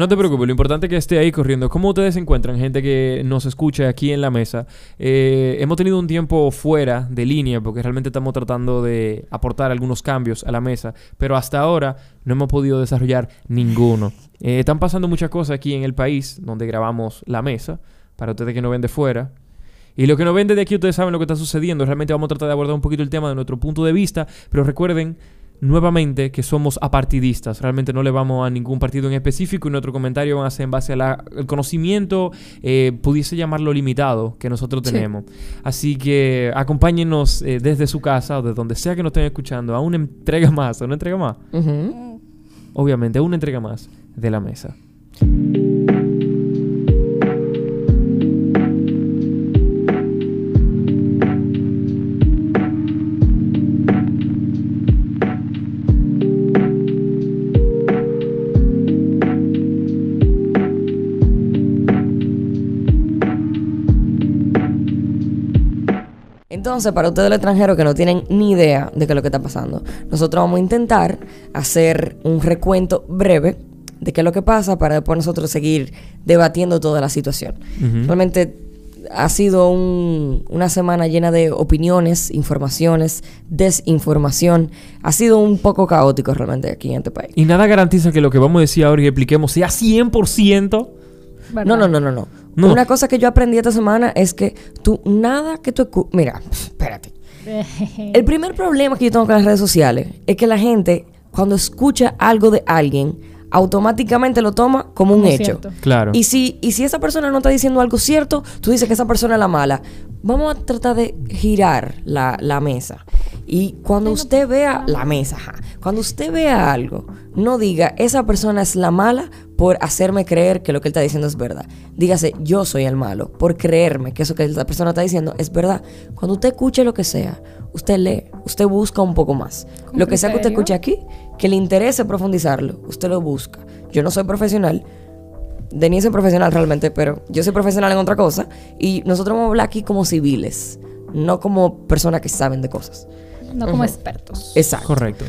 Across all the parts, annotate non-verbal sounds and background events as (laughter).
No te preocupes, lo importante es que esté ahí corriendo. ¿Cómo ustedes se encuentran, gente que nos escucha aquí en la mesa? Eh, hemos tenido un tiempo fuera de línea porque realmente estamos tratando de aportar algunos cambios a la mesa, pero hasta ahora no hemos podido desarrollar ninguno. Eh, están pasando muchas cosas aquí en el país donde grabamos la mesa, para ustedes que no ven de fuera. Y lo que no ven de aquí, ustedes saben lo que está sucediendo. Realmente vamos a tratar de abordar un poquito el tema de nuestro punto de vista, pero recuerden nuevamente que somos apartidistas. Realmente no le vamos a ningún partido en específico y nuestro comentario va a ser en base al conocimiento, eh, pudiese llamarlo limitado, que nosotros tenemos. Así que acompáñenos eh, desde su casa o de donde sea que nos estén escuchando a una entrega más, a una entrega más. Obviamente, a una entrega más de la mesa. Entonces, para ustedes del extranjero que no tienen ni idea de qué es lo que está pasando, nosotros vamos a intentar hacer un recuento breve de qué es lo que pasa para después nosotros seguir debatiendo toda la situación. Realmente ha sido una semana llena de opiniones, informaciones, desinformación. Ha sido un poco caótico realmente aquí en este país. Y nada garantiza que lo que vamos a decir ahora y expliquemos sea 100%. No, no, no, no, no. Una cosa que yo aprendí esta semana es que tú, nada que tú... Mira, espérate. (laughs) El primer problema que yo tengo con las redes sociales es que la gente, cuando escucha algo de alguien, automáticamente lo toma como un hecho. Claro. Y si, y si esa persona no está diciendo algo cierto, tú dices que esa persona es la mala. Vamos a tratar de girar la, la mesa. Y cuando usted vea la mesa, cuando usted vea algo, no diga, esa persona es la mala por hacerme creer que lo que él está diciendo es verdad. Dígase, yo soy el malo por creerme que eso que esa persona está diciendo es verdad. Cuando usted escuche lo que sea, usted lee, usted busca un poco más. Lo que sea que usted escuche aquí, que le interese profundizarlo, usted lo busca. Yo no soy profesional, Denise es profesional realmente, pero yo soy profesional en otra cosa y nosotros vamos a hablar aquí como civiles, no como personas que saben de cosas. No como expertos. Exacto. Correcto.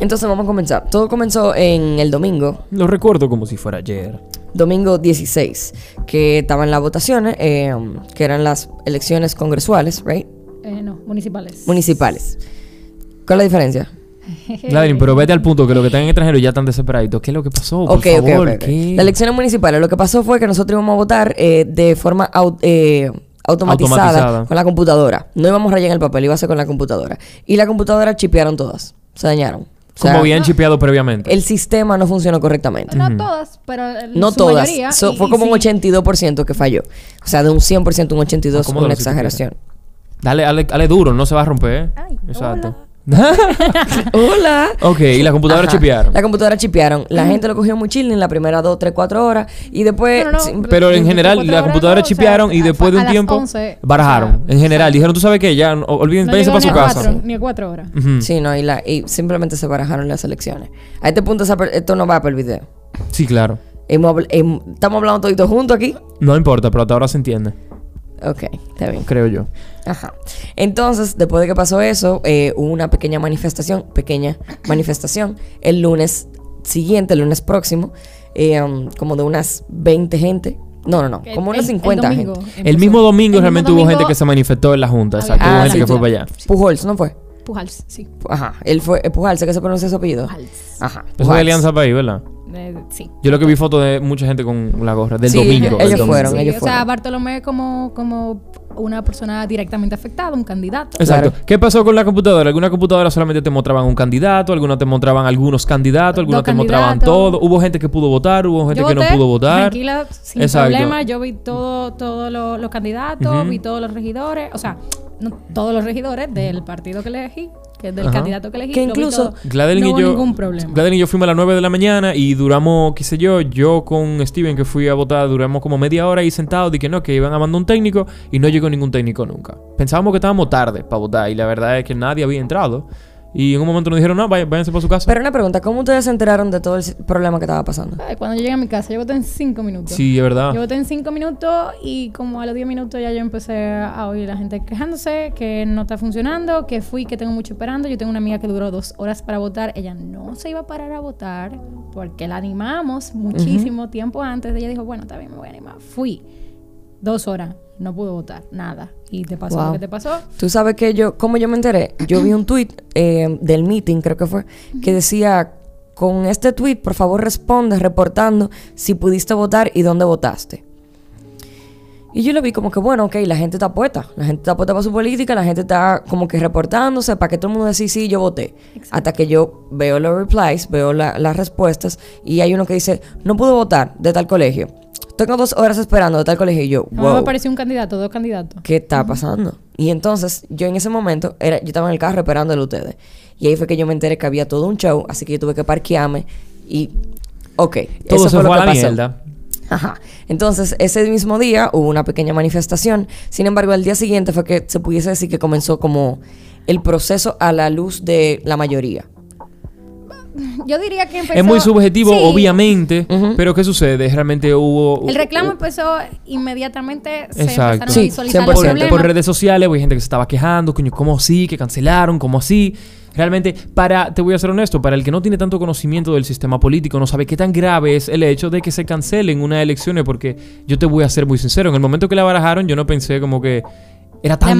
Entonces vamos a comenzar. Todo comenzó en el domingo. Lo recuerdo como si fuera ayer. Domingo 16, que estaban las votaciones, eh, que eran las elecciones congresuales, ¿right? Eh, no, municipales. Municipales. ¿Cuál es la diferencia? (laughs) Gladys, pero vete al punto que los que están en extranjero ya están desesperados. ¿Qué es lo que pasó? Por favor, Las elecciones municipales, lo que pasó fue que nosotros íbamos a votar eh, de forma eh, automatizada, con la computadora. No íbamos a rellenar el papel, iba a ser con la computadora. Y la computadora chipearon todas, se dañaron. Como habían chipeado previamente. El sistema no funcionó correctamente. No todas, pero no todas. fue como un 82% que falló. O sea, de un 100% un 82% es una exageración. Dale, dale, duro, no se va a romper. ¿eh? Exacto. Hola. (laughs) Ok, y la computadora chipearon. La computadora chipearon. La gente lo cogió muy chill en la primera 2, 3, 4 horas. Y después. Pero en general, la computadora chipearon y después de un tiempo. barajaron. en general, dijeron, tú sabes qué, ya olvídense para su casa. ni a 4 horas. Sí, no, y, la, y simplemente se barajaron las elecciones. A este punto, esto no va para el video. Sí, claro. estamos hablando todito juntos aquí. No importa, pero hasta ahora se entiende. Ok, está bien. Creo yo. Ajá. Entonces, después de que pasó eso, eh, hubo una pequeña manifestación, pequeña manifestación, el lunes siguiente, el lunes próximo, eh, um, como de unas 20 gente. No, no, no, como unas 50 gente. El mismo domingo realmente hubo gente que se manifestó en la Junta, exacto. hubo gente que fue para allá. Pujols, ¿no fue? Pujals, sí. Ajá, él fue, eh, Pujals, ¿qué se pronuncia su apellido? Pujals. Ajá. Eso de Alianza País, ¿verdad? Sí. Yo lo que vi fotos de mucha gente con la gorra del sí, domingo. Ellos, fueron, ellos o fueron. sea, Bartolomé como, como una persona directamente afectada, un candidato. Exacto. ¿Qué pasó con la computadora? Algunas computadoras solamente te mostraban un candidato, algunas te mostraban algunos candidatos, algunas te mostraban todo. Hubo gente que pudo votar, hubo gente que no pudo votar. Tranquila, sin problema. Yo vi todo, todos los candidatos, vi todos los regidores, o sea, no, todos los regidores del partido que elegí que es del candidato que elegí. Que incluso Gladeline no y yo, ningún problema. Gladeline y yo fuimos a las 9 de la mañana y duramos, qué sé yo, yo con Steven que fui a votar, duramos como media hora ahí sentados y que no, que iban a mandar un técnico y no llegó ningún técnico nunca. Pensábamos que estábamos tarde para votar y la verdad es que nadie había entrado. Y en un momento nos dijeron, no, váyanse por su casa. Pero una pregunta, ¿cómo ustedes se enteraron de todo el problema que estaba pasando? cuando yo llegué a mi casa, yo voté en cinco minutos. Sí, es verdad. Yo voté en cinco minutos y como a los diez minutos ya yo empecé a oír a la gente quejándose que no está funcionando, que fui, que tengo mucho esperando. Yo tengo una amiga que duró dos horas para votar. Ella no se iba a parar a votar porque la animamos muchísimo tiempo antes. Ella dijo, bueno, está bien, me voy a animar. Fui dos horas no pudo votar, nada. Y te pasó lo que te pasó. Tú sabes que yo, ¿cómo yo me enteré? Yo vi un tweet eh, del meeting, creo que fue, que decía, con este tweet, por favor responde reportando si pudiste votar y dónde votaste. Y yo lo vi como que, bueno, ok, la gente está puesta. La gente está puesta para su política, la gente está como que reportándose para que todo el mundo decida, sí, yo voté. Hasta que yo veo los replies, veo las respuestas y hay uno que dice, no pudo votar de tal colegio tengo dos horas esperando de tal colegio y yo, wow. me apareció un candidato, dos candidatos. ¿Qué está pasando? Y entonces, yo en ese momento, era, yo estaba en el carro esperándolo a ustedes. Y ahí fue que yo me enteré que había todo un show, así que yo tuve que parquearme y, ok. Todo eso fue, lo que la Mierda. Ajá. Entonces, ese mismo día hubo una pequeña manifestación. Sin embargo, al día siguiente fue que se pudiese decir que comenzó como el proceso a la luz de la mayoría yo diría que empezó... Es muy subjetivo, obviamente, pero ¿qué sucede? Realmente hubo... El reclamo empezó inmediatamente, se empezaron a visualizar por, por redes sociales, hay gente que se estaba quejando, coño, ¿cómo así? Que cancelaron, ¿cómo así? Realmente, para, te voy a ser honesto, para el que no tiene tanto conocimiento del sistema político, no sabe qué tan grave es el hecho de que se cancelen unas elecciones, porque yo te voy a ser muy sincero, en el momento que la barajaron, yo no pensé como que era tan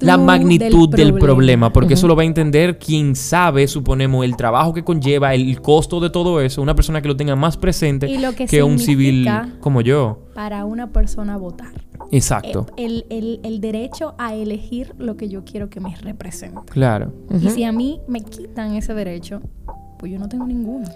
la magnitud, del, problema, porque eso lo va a entender quien sabe, suponemos, el trabajo que conlleva, el costo de todo eso, una persona que lo tenga más presente que, un civil como yo. Para una persona votar. Exacto. El, el, derecho a elegir lo que yo quiero que me represente. Claro. Y si a mí me quitan ese derecho, pues yo no tengo ninguno.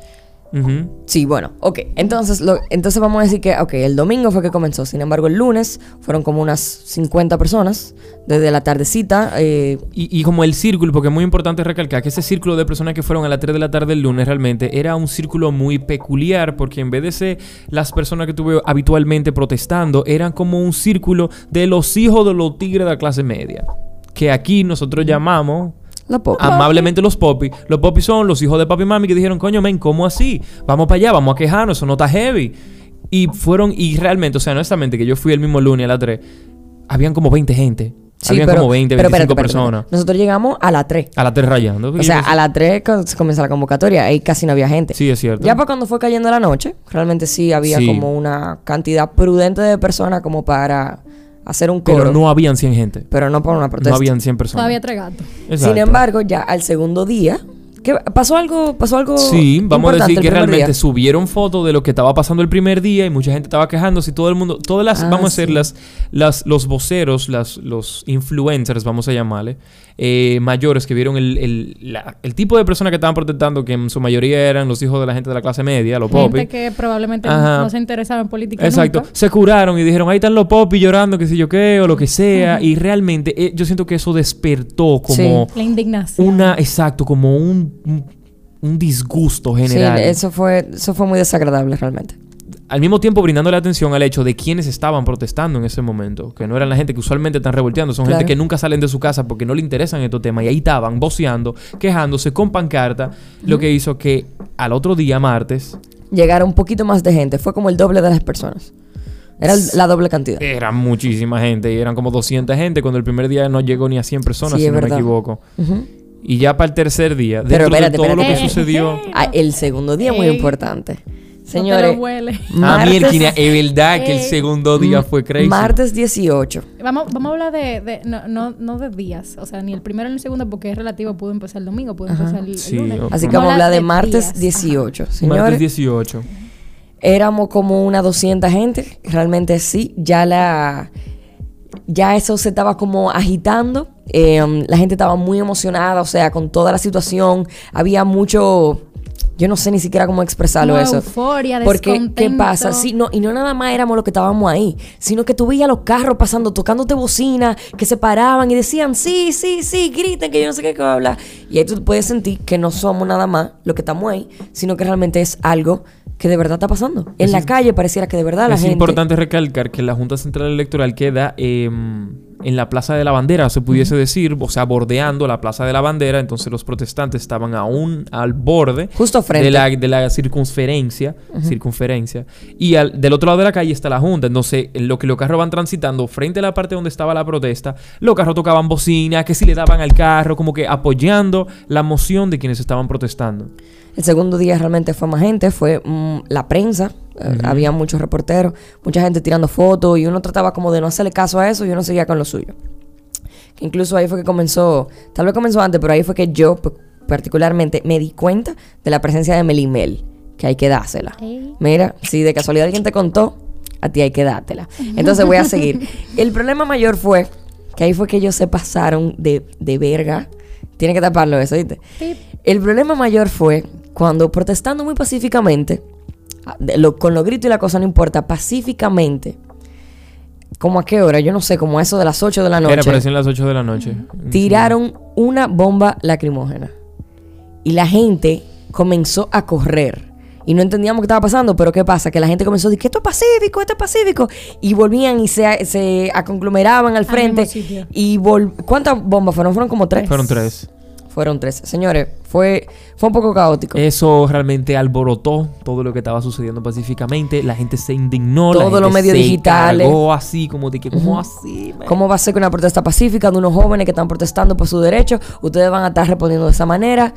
Sí, bueno, ok. Entonces, lo, entonces vamos a decir que, ok, el domingo fue que comenzó. Sin embargo, el lunes fueron como unas 50 personas desde la tardecita. Eh, y, como el círculo, porque es muy importante recalcar que ese círculo de personas que fueron a las 3 de la tarde el lunes realmente era un círculo muy peculiar, porque en vez de ser las personas que tuve habitualmente protestando, eran como un círculo de los hijos de los tigres de la clase media. Que aquí nosotros llamamos Amablemente los popis. Los popis son los hijos de papi y mami que dijeron, coño, men, ¿cómo así? Vamos para allá, vamos a quejarnos, eso no está heavy. Y fueron, y realmente, o sea, honestamente, que yo fui el mismo lunes a las 3, habían como 20 gente. habían como 20, 25 personas. Nosotros llegamos a las 3. A las 3 rayando. O sea, a las 3 se comenzó la convocatoria. Ahí casi no había gente. Sí, es cierto. Ya para cuando fue cayendo la noche, realmente sí había como una cantidad prudente de personas como para hacer un coro. Pero no habían 100 gente. Pero no para una protesta. No habían 100 personas. Todavía tres gatos. Sin embargo, ya al segundo día, ¿Qué, ¿Pasó algo? ¿Pasó algo? Sí, vamos a decir que realmente subieron fotos de lo que estaba pasando el primer día y mucha gente estaba quejándose y todo el mundo, todas las, ah, vamos a decir, las, las, los voceros, las, los influencers, vamos a llamarle, eh, mayores que vieron el, el, el, tipo de personas que estaban protestando, que en su mayoría eran los hijos de la gente de la clase media, los popis. Gente que probablemente no se interesaba en política. Exacto. Se curaron y dijeron, ahí están los popis llorando, que si yo qué, o lo que sea. Y realmente eh, yo siento que eso despertó como... La indignación. Una, exacto, como un, un, disgusto general. Sí, eso fue, eso fue muy desagradable realmente al mismo tiempo brindándole atención al hecho de quienes estaban protestando en ese momento, que no eran la gente que usualmente están revolteando, son gente que nunca salen de su casa porque no le interesan estos temas y ahí estaban voceando, quejándose con pancarta, lo que hizo que al otro día, martes, llegara un poquito más de gente, fue como el doble de las personas. Era la doble cantidad. Era muchísima gente y eran como 200 gente cuando el primer día no llegó ni a 100 personas, si no me equivoco. Y ya para el tercer día, dentro de todo lo que sucedió... Ah, el segundo día muy importante. Señores, (laughs) a mí es verdad que el segundo día fue crazy. Martes 18. Vamos, vamos a hablar de, no, no, no, de días, o sea, ni el primero ni el segundo porque es relativo, pudo empezar el domingo, pudo empezar el, lunes. Así que vamos a hablar de, martes 18. Señores, martes 18. Éramos como una 200 gente, realmente sí, ya la ya eso se estaba como agitando, em, la gente estaba muy emocionada, o sea, con toda la situación, había mucho yo no sé ni siquiera cómo expresarlo eso. Euforia, Porque, ¿qué pasa? Sí, no, y no nada más éramos los que estábamos ahí, sino que tú veías los carros pasando, tocándote bocina, que se paraban y decían, sí, sí, sí, griten, que yo no sé qué, qué va a hablar. Y ahí tú puedes sentir que no somos nada más los que estamos ahí, sino que realmente es algo que de verdad está pasando. En la calle pareciera que de verdad la gente... Es importante recalcar que la Junta Central Electoral queda... Eh, en la Plaza de la Bandera, se pudiese decir, o sea, bordeando la Plaza de la Bandera, entonces los protestantes estaban aún al borde Justo frente. de la, de la circunferencia, circunferencia, y al- del otro lado de la calle está la Junta, entonces en lo que los carros van transitando frente a la parte donde estaba la protesta, los carros tocaban bocina, que si le daban al carro, como que apoyando la moción de quienes estaban protestando. El segundo día realmente fue más gente, fue mm, la prensa, eh, había muchos reporteros, mucha gente tirando fotos y uno trataba como de no hacerle caso a eso y uno seguía con lo suyo. Que incluso ahí fue que comenzó, tal vez comenzó antes, pero ahí fue que yo particularmente me di cuenta de la presencia de Melimel, que hay que dársela. Mira, si de casualidad alguien te contó, a ti hay que dártela. Entonces voy a seguir. (laughs) El problema mayor fue que ahí fue que ellos se pasaron de, de verga. Tiene que taparlo eso, ¿viste? Pip. El problema mayor fue cuando protestando muy pacíficamente, ah, lo- con los gritos y la cosa no importa, pacíficamente, como a qué hora, yo no sé, como a eso de las 8 de la Era, noche, parecían las 8 de la noche. tiraron una bomba lacrimógena. Y la gente comenzó a correr. Y no entendíamos qué estaba pasando, pero ¿qué pasa? Que la gente comenzó a decir que esto es pacífico, esto es pacífico. Y volvían y se, se aconglomeraban al frente. mismo sitio. Y vol- ¿cuántas bombas fueron? Fueron como tres. Fueron tres. Fueron tres. Señores, fue, fue un poco caótico. Eso realmente alborotó todo lo que estaba sucediendo pacíficamente. La gente se indignó. Todos los medios digitales. cargó así, como de que, ¿cómo así? man? ¿Cómo va a ser que una protesta pacífica de unos jóvenes que están protestando por su derecho, ustedes van a estar respondiendo de esa manera?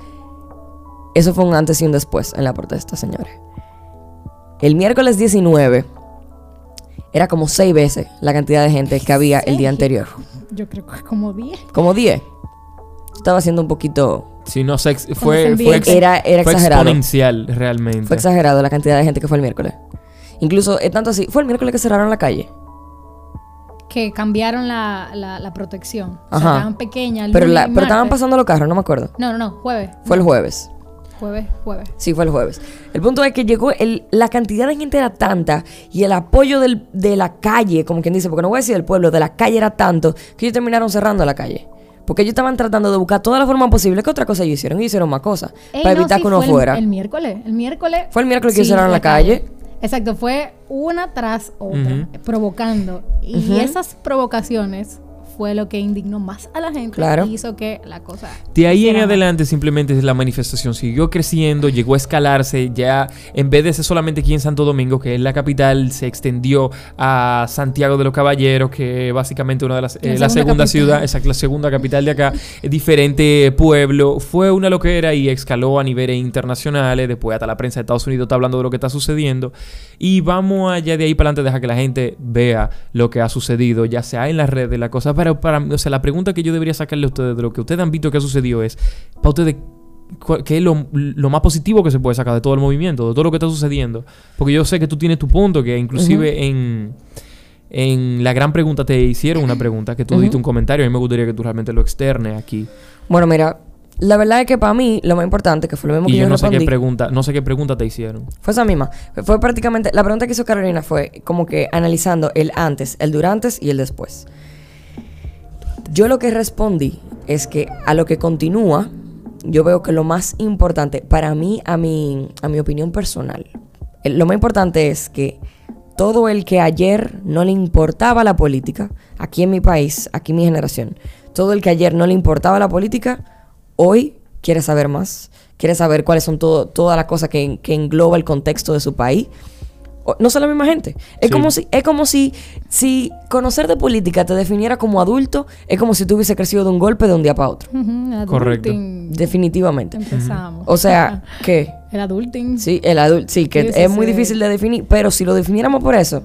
Eso fue un antes y un después en la protesta, señores. El miércoles 19 era como seis veces la cantidad de gente que había el día anterior. Yo creo que como 10. Como 10. Estaba siendo un poquito... Sí, no fue, envía- fue, ex- Era, era fue exagerado. exponencial realmente. Fue exagerado la cantidad de gente que fue el miércoles. Incluso, es tanto así, fue el miércoles que cerraron la calle. Que cambiaron la, la, la protección. O Ajá. sea, estaban pequeñas. Pero, la, estaban pasando los carros, no me acuerdo. No, no, no. Jueves. Fue el jueves. Jueves, jueves. Sí, fue el jueves. El punto es que llegó, el, la cantidad de gente era tanta y el apoyo del- de la calle, como quien dice, porque no voy a decir del pueblo, de la calle era tanto que ellos terminaron cerrando la calle. Porque ellos estaban tratando de buscar toda la forma posible. ¿Qué otra cosa ellos hicieron? Ellos hicieron más cosas Ey, para no, evitar sí, que uno fue fuera. El, miércoles. El miércoles. Fue el miércoles que cerraron la calle. Exacto, fue una tras otra, provocando. Y esas provocaciones fue lo que indignó más a la gente Claro. y hizo que la cosa. De ahí en adelante simplemente la manifestación. Siguió creciendo, llegó a escalarse, ya en vez de ser solamente aquí en Santo Domingo, que es la capital, se extendió a Santiago de los Caballeros, que básicamente una de las, La eh, la segunda ciudad, exacto, la segunda capital de acá, eh, diferente pueblo, fue una loquera y escaló a niveles internacionales, después hasta la prensa de Estados Unidos está hablando de lo que está sucediendo, y vamos allá de ahí para adelante, dejar que la gente vea lo que ha sucedido, ya sea en las redes, la cosa, pero para, o sea, la pregunta que yo debería sacarle a ustedes de lo que ustedes han visto que ha sucedido es, para ustedes, ¿cuál- ¿qué es lo, lo más positivo que se puede sacar de todo el movimiento, de todo lo que está sucediendo? Porque yo sé que tú tienes tu punto, que inclusive en, en la gran pregunta te hicieron una pregunta, que tú Ujú. diste un comentario, a mí me gustaría que tú realmente lo externes aquí. Bueno, mira, la verdad es que para mí lo más importante, que fue lo mismo Y que yo yo, no sé qué pregunta, no sé qué pregunta te hicieron. fue esa misma. Fue prácticamente, la pregunta que hizo Carolina fue como que analizando el antes, el durante y el después. Yo lo que respondí es que a lo que continúa, yo veo que lo más importante, para mí, a mi, a mi opinión personal, el- lo más importante es que todo el que ayer no le importaba la política, aquí en mi país, aquí en mi generación, todo el que ayer no le importaba la política, hoy quiere saber más, quiere saber cuáles son todas las cosas que, que engloba el contexto de su país. No son la misma gente. Es Sí. como si, es como si, si conocer de política te definiera como adulto, es como si tú hubiese crecido de un golpe de un día para otro. Correcto. Definitivamente. Empezamos. O sea, (laughs) ¿qué? el adulting. Sí, el adulto, sí, que Sí, sí, es muy difícil de definir, pero si lo definiéramos por eso,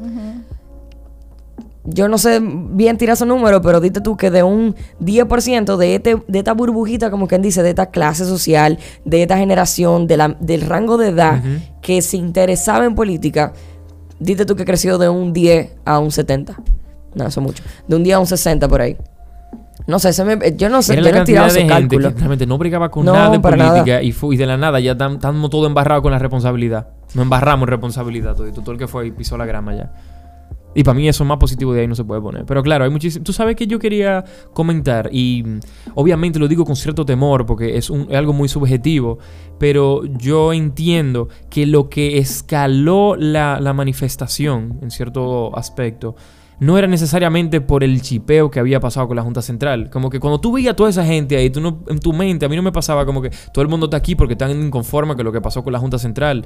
yo no sé bien tirar su número, pero dite tú que de un 10% de, este, de esta burbujita, como quien dice, de esta clase social, de esta generación, de la, del rango de edad que se interesaba en política, dite tú que creció de un 10 a un 70. No, eso es mucho. De un 10 a un 60 por ahí. No sé, se me- yo no sé, yo no he tirado de esos cálculos. realmente no brigaba con No, nada de política y, fu- y de la nada ya tam- estamos todos embarrados con la responsabilidad. Nos embarramos en responsabilidad todo, todo el que fue y pisó la grama ya. Y para mí eso más positivo de ahí no se puede poner. Pero claro, hay muchísimo... Tú sabes que yo quería comentar y mm, obviamente lo digo con cierto temor porque es, un- es algo muy subjetivo, pero yo entiendo que lo que escaló la, la manifestación en cierto aspecto no era necesariamente por el chipeo que había pasado con la Junta Central. Como que cuando tú veías a toda esa gente ahí, tú no, en tu mente, a mí no me pasaba como que todo el mundo está aquí porque están inconformes con lo que pasó con la Junta Central.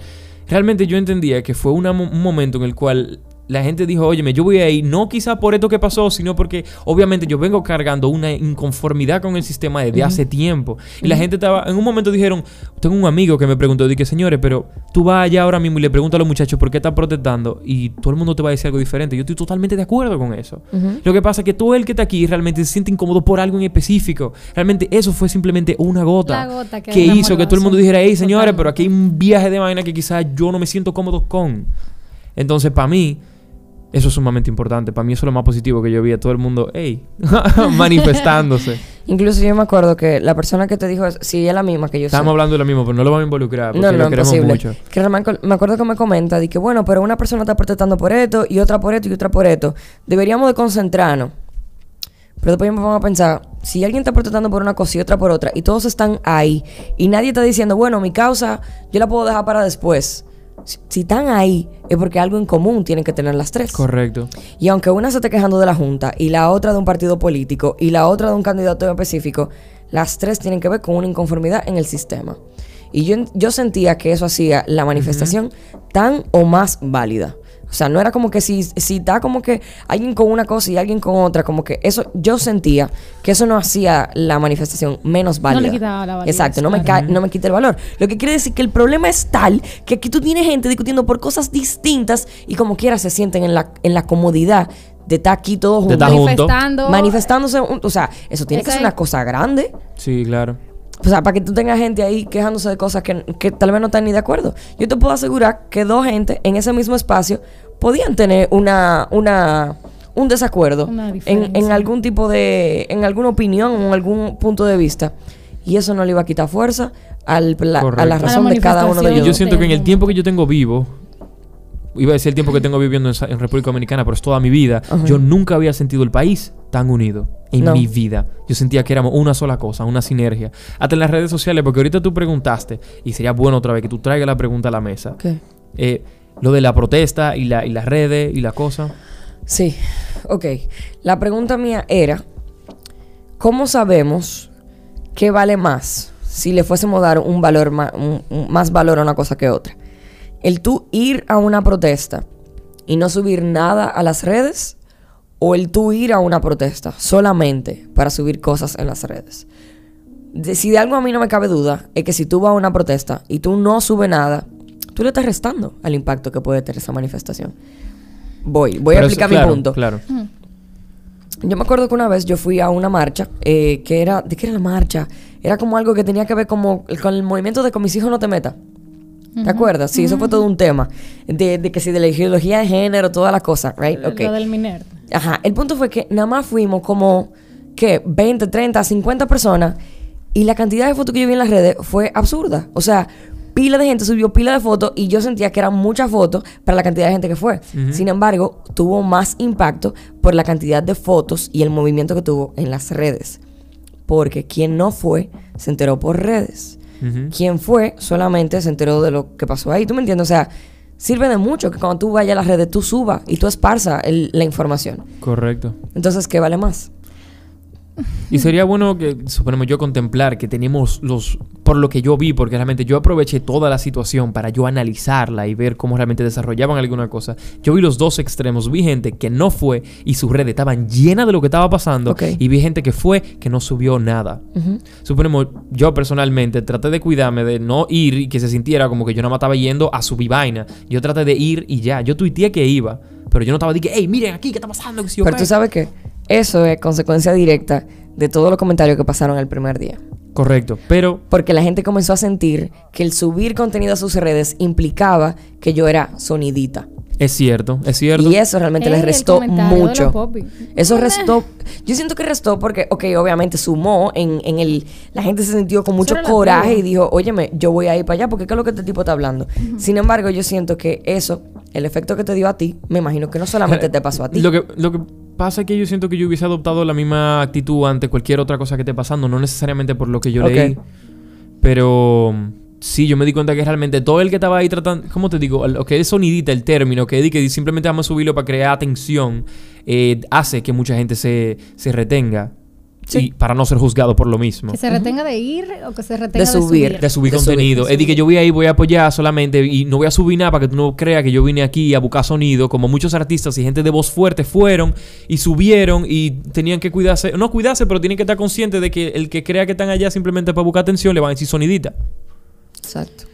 Realmente yo entendía que fue un momento en el cual la gente dijo, óyeme, yo voy a ir, no quizá por esto que pasó, sino porque obviamente yo vengo cargando una inconformidad con el sistema desde hace tiempo. Y la gente estaba, en un momento dijeron, tengo un amigo que me preguntó, dije, señores, pero tú vas allá ahora mismo y le preguntas a los muchachos por qué están protestando y todo el mundo te va a decir algo diferente. Yo estoy totalmente de acuerdo con eso. Lo que pasa es que todo el que está aquí realmente se siente incómodo por algo en específico. Realmente eso fue simplemente una gota, que que hizo que todo el mundo dijera, hey señores, pero aquí hay un viaje de vaina que quizás yo no me siento cómodo con. Entonces, para mí, eso es sumamente importante. Para mí eso es lo más positivo que yo vi a todo el mundo, hey, (laughs) manifestándose. (laughs) Incluso yo me acuerdo que la persona que te dijo eso, sí, es la misma que yo Estamos sé. hablando de lo mismo, pero no lo vamos a involucrar porque No, no, lo queremos imposible. mucho. Que me acuerdo que me comenta de que, bueno, pero una persona está protestando por esto y otra por esto y otra por esto. Deberíamos de concentrarnos. Pero después yo me pongo a pensar, si alguien está protestando por una cosa y otra por otra, y todos están ahí, y nadie está diciendo, bueno, mi causa yo la puedo dejar para después. Si, están ahí, es porque algo en común tienen que tener las tres. Correcto. Y aunque una se esté quejando de la Junta y la otra de un partido político y la otra de un candidato en específico, las tres tienen que ver con una inconformidad en el sistema. Y yo, yo sentía que eso hacía la manifestación tan o más válida. O sea, no era como que si, si está como que alguien con una cosa y alguien con otra, como que eso, yo sentía que eso no hacía la manifestación menos No le válida. quitaba la validez, Exacto, no me, claro. ca- no me quita el valor. Lo que quiere decir que el problema es tal que aquí tú tienes gente discutiendo por cosas distintas y como quiera se sienten en la, en la comodidad de estar aquí todos juntos. juntos. Manifestando. Manifestándose, un- o sea, eso tiene que ser una cosa grande. Sí, claro. O sea, para que tú tengas gente ahí quejándose de cosas que, que tal vez no están ni de acuerdo. Yo te puedo asegurar que dos gente en ese mismo espacio podían tener una, una, un desacuerdo Una en, en algún tipo de, en alguna opinión o en algún punto de vista. Y eso no le iba a quitar fuerza al- la- a la A la razón de cada uno de ellos. yo siento que en el tiempo que yo tengo vivo, iba a decir el tiempo que tengo viviendo en, República Dominicana, pero es toda mi vida, yo nunca había sentido el país tan unido en No. mi vida. Yo sentía que éramos una sola cosa, una sinergia. Hasta en las redes sociales, porque ahorita tú preguntaste, y sería bueno otra vez que tú traigas la pregunta a la mesa. Eh, lo de la protesta y, la, y las redes y la cosa. Sí, ok. La pregunta mía era, ¿cómo sabemos qué vale más si le fuésemos a dar un valor ma- un- un- más valor a una cosa que otra? El tú ir a una protesta y no subir nada a las redes o el tú ir a una protesta solamente para subir cosas en las redes. De- si de algo a mí no me cabe duda, es que si tú vas a una protesta y tú no subes nada, tú le estás restando al impacto que puede tener esa manifestación. Voy, voy a Pero explicar claro, mi punto. Claro. Yo me acuerdo que una vez yo fui a una marcha, eh, que era, ¿de qué era la marcha? Era como algo que tenía que ver como con el movimiento de con mis hijos no te metas. ¿Te acuerdas? Sí, eso fue todo un tema. De, de que si de la ideología de género, toda la cosa, right? Ok. Lo del Miner. Ajá, el punto fue que nada más fuimos como, ¿qué? 20, 30, 50 personas y la cantidad de fotos que yo vi en las redes fue absurda. O sea, pila de gente subió pila de fotos y yo sentía que eran muchas fotos para la cantidad de gente que fue. Sin embargo, tuvo más impacto por la cantidad de fotos y el movimiento que tuvo en las redes. Porque quien no fue se enteró por redes. Ujú. Quien fue solamente se enteró de lo que pasó ahí. ¿Tú me entiendes? O sea, sirve de mucho que cuando tú vayas a las redes tú subas y tú esparza el- la información. Correcto. Entonces, ¿qué vale más? Y sería bueno que, suponemos yo, contemplar que tenemos los, por lo que yo vi, porque realmente yo aproveché toda la situación para yo analizarla y ver cómo realmente desarrollaban alguna cosa. Yo vi los dos extremos, vi gente que no fue y sus redes estaban llenas de lo que estaba pasando, y vi gente que fue que no subió nada. Suponemos, yo personalmente traté de cuidarme de no ir y que se sintiera como que yo no me estaba yendo a subir vaina. Yo traté de ir y ya. Yo tuiteé que iba, pero yo no estaba de que, hey, miren aquí, ¿qué está pasando? Pero ok". tú sabes que eso es consecuencia directa de todos los comentarios que pasaron el primer día. Correcto, pero Porque la gente comenzó a sentir que el subir contenido a sus redes implicaba que yo era sonidita. Es cierto, es cierto. Y eso realmente les restó mucho. Eso restó. Yo siento que restó porque, ok, obviamente sumó en, en el. La gente se sintió con mucho coraje y dijo, óyeme, yo voy a ir para allá porque ¿qué es lo que este tipo está hablando? Sin embargo, yo siento que eso, el efecto que te dio a ti, me imagino que no solamente (laughs) te pasó a ti. Lo que, lo que pasa es que yo siento que yo hubiese adoptado la misma actitud ante cualquier otra cosa que esté pasando, no necesariamente por lo que yo leí, pero sí, yo me di cuenta que realmente todo el que estaba ahí tratando, ¿cómo te digo? Lo que es sonidita, el término, que di que simplemente vamos a subirlo para crear atención, eh, hace que mucha gente se, se retenga. Sí. Y para no ser juzgado por lo mismo. Que se retenga de ir o que se retenga De de subir. De subir De contenido. subir, de Es decir, que yo voy ahí, voy a apoyar solamente y no voy a subir nada para que tú no creas que yo vine aquí a buscar sonido, como muchos artistas y gente de voz fuerte fueron y subieron y tenían que cuidarse, no cuidarse, pero tienen que estar conscientes de que el que crea que están allá simplemente para buscar atención le van a decir sonidita. Exacto.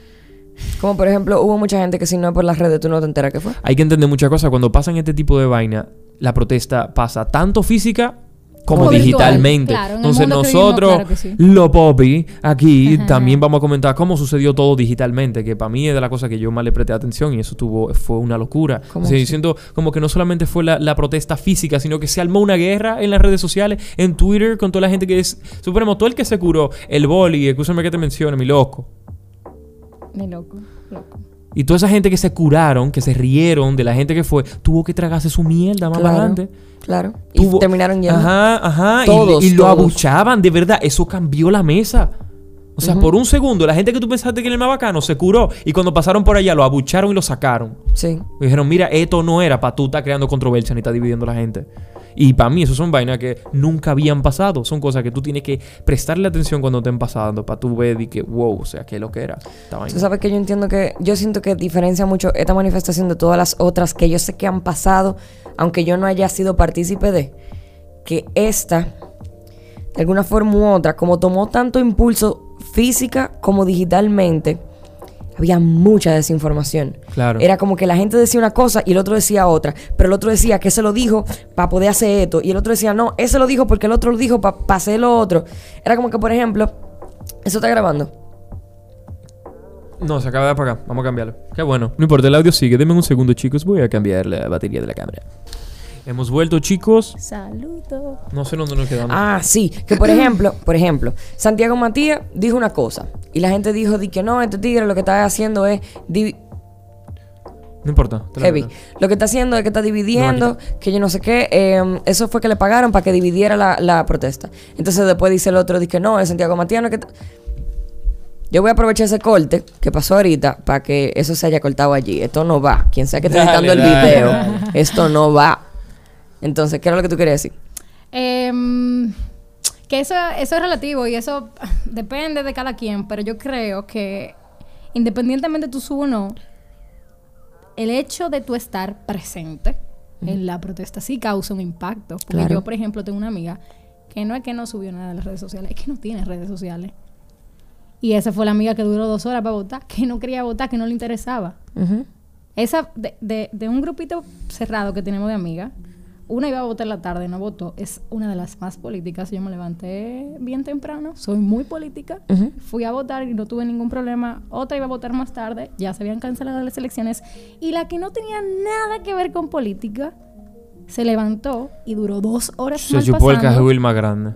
Como por ejemplo, hubo mucha gente que si no es por las redes tú no te enteras que fue. Hay que entender muchas cosas. Cuando pasan este tipo de vaina, la protesta pasa tanto física como, digitalmente. claro, en Entonces vivimos, nosotros, claro sí. lo popi, aquí Ajá. también vamos a comentar cómo sucedió todo digitalmente, que para mí es de las cosas que yo más le presté atención y eso tuvo, fue una locura. ¿Cómo O sea, siento como que no solamente fue la, la protesta física, sino que se armó una guerra en las redes sociales, en Twitter, con toda la gente que es... Suponemos, todo el que se curó, el boli, escúchame que te mencione, mi loco. Ni loco, loco. Y toda esa gente que se curaron, que se rieron de la gente que fue, tuvo que tragarse su mierda más Claro. adelante. Claro. Y Tuvo- terminaron yendo. Ajá, ajá. y- Todos, y, lo todos. abuchaban, de verdad. Eso cambió la mesa. O sea, por un segundo, la gente que tú pensaste que era el más bacano se curó. Y cuando pasaron por allá, lo abucharon y lo sacaron. Sí. Y dijeron, mira, esto no era para tú estar creando controversia ni estar dividiendo a la gente. Y para mí, eso son vainas que nunca habían pasado. Son cosas que tú tienes que prestarle atención cuando estén pasando. Para tú ver y que, wow, o sea, qué lo que era. Tú sabes que yo entiendo que, yo siento que diferencia mucho esta manifestación de todas las otras que yo sé que han pasado, aunque yo no haya sido partícipe de, que esta, de alguna forma u otra, como tomó tanto impulso física como digitalmente, había mucha desinformación. Claro. Era como que la gente decía una cosa y el otro decía otra, pero el otro decía que ese lo dijo para poder hacer esto y el otro decía, no, ese lo dijo porque el otro lo dijo para hacer lo otro. Era como que, por ejemplo, eso está grabando. No, se acaba de apagar. Vamos a cambiarlo. Qué bueno. No importa, el audio sigue. Denme un segundo, chicos. Voy a cambiar la batería de la cámara. Hemos vuelto, chicos. Saludos. No sé dónde nos quedamos. Ah, sí, que por ejemplo, por ejemplo, Santiago Matías dijo una cosa y la gente dijo di que no, este tigre lo que está haciendo es No importa. te heavy. Lo que está haciendo es que está dividiendo, No, que yo no sé qué. eh, eso fue que le pagaron para que dividiera la, la protesta. Entonces después dice el otro, dice que no, el Santiago Matías no es que... Yo voy a aprovechar ese corte que pasó ahorita para que eso se haya cortado allí. Esto no va. Quien sea que esté editando el dale. video, (laughs) esto no va. Entonces, ¿qué era lo que tú querías decir? Em, que eso, eso es relativo y eso (laughs) depende de cada quien, pero yo creo que independientemente tú subas o no, el hecho de tú estar presente en la protesta sí causa un impacto. Porque Claro. yo, por ejemplo, tengo una amiga que no es que no subió nada en las redes sociales, es que no tiene redes sociales. Y esa fue la amiga que duró dos horas para votar, que no quería votar, que no le interesaba. Esa, de, de, de un grupito cerrado que tenemos de amigas, una iba a votar en la tarde, no votó. Es una de las más políticas. Yo me levanté bien temprano, soy muy política. Ujú. Fui a votar y no tuve ningún problema. Otra iba a votar más tarde, ya se habían cancelado las elecciones. Y la que no tenía nada que ver con política, se levantó y duró dos horas Se mal chupó el cajuil más grande.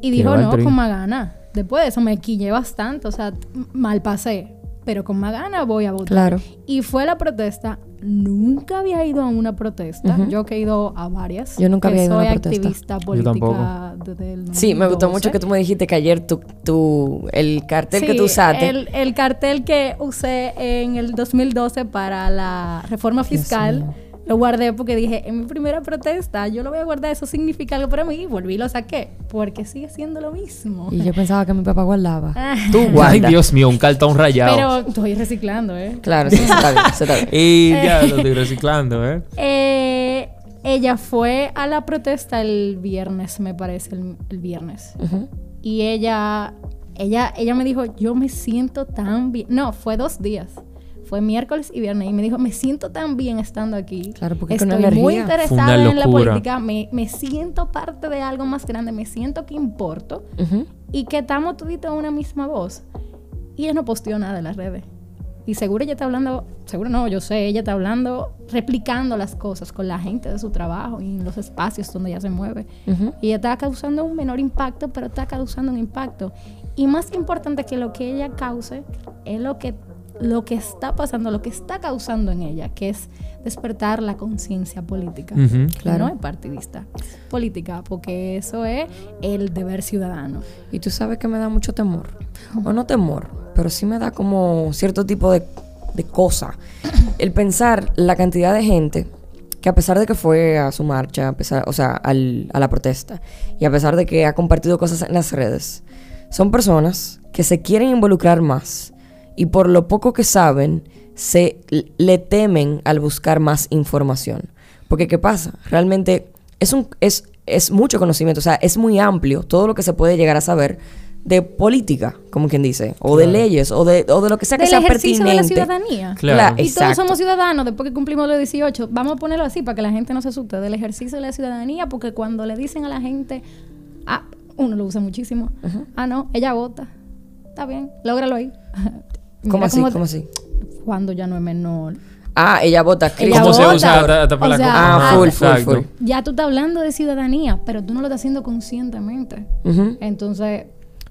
y dijo, no, con más gana. Después de eso me quillé bastante, o sea, mal pasé. Pero con más gana voy a votar. Claro. Y fue la protesta. Nunca había ido a una protesta. Ujú. Yo que he ido a varias. Yo nunca que había ido a una soy protesta. activista Yo tampoco. política desde el Sí, me gustó 2012. mucho que tú me dijiste que ayer tu, tu el cartel que Sí, tú usaste. El, el cartel que usé en el 2012 para la reforma fiscal. Lo guardé porque dije, en mi primera protesta, yo lo voy a guardar, eso significa algo para mí. Y volví y lo saqué. Porque sigue siendo lo mismo. Y yo pensaba que mi papá guardaba. (laughs) Tú Ay, guarda. Dios mío, un cartón rayado. Pero estoy reciclando, ¿eh? Claro, sí, eso está bien, eso está bien. (laughs) Y ya lo estoy reciclando, ¿eh? (laughs) Eh, ella fue a la protesta el viernes, me parece, el, el viernes. Y ella, ella, ella me dijo, yo me siento tan bien. No, fue dos días. Fue miércoles y viernes. Y me dijo, me siento tan bien estando aquí. Claro, porque con Estoy muy interesada en la política. Me, me siento parte de algo más grande. Me siento que importo. Y que estamos toditos a una misma voz. Y ella no posteó nada en las redes. Y seguro ella está hablando, seguro no, yo sé, ella está hablando, replicando las cosas con la gente de su trabajo y en los espacios donde ella se mueve. Y ella está causando un menor impacto, pero está causando un impacto. Y más importante que lo que ella cause es lo que, lo que está pasando, lo que está causando en ella, que es despertar la conciencia política. Que Claro. No es partidista, es política, porque eso es el deber ciudadano. Y tú sabes que me da mucho temor. O no temor, pero sí me da como cierto tipo de, de cosa. El pensar la cantidad de gente que a pesar de que fue a su marcha, a pesar, o sea, al- a la protesta, y a pesar de que ha compartido cosas en las redes, son personas que se quieren involucrar más y por lo poco que saben, se le temen al buscar más información. Porque ¿qué pasa? Realmente es, un, es, es mucho conocimiento, o sea, es muy amplio todo lo que se puede llegar a saber de política, como quien dice, o de leyes, o de, o de lo que sea que Del sea ejercicio de la pertinente. ciudadanía. Claro. Cla- Y todos somos ciudadanos después que cumplimos los 18. Vamos a ponerlo así para que la gente no se asuste del ejercicio de la ciudadanía, porque cuando le dicen a la gente, ah, uno lo usa muchísimo, ah, no, ella vota. Está bien, lógralo ahí. (laughs) ¿Cómo así? cómo- ¿Cómo así? Cuando ya no es menor. Ah, ella vota. Cristo. ¿Cómo se usa hasta- hasta para O la sea, cosa? Ah, full, full, Exacto. full. Ya tú estás hablando de ciudadanía, pero tú no lo estás haciendo conscientemente. Entonces,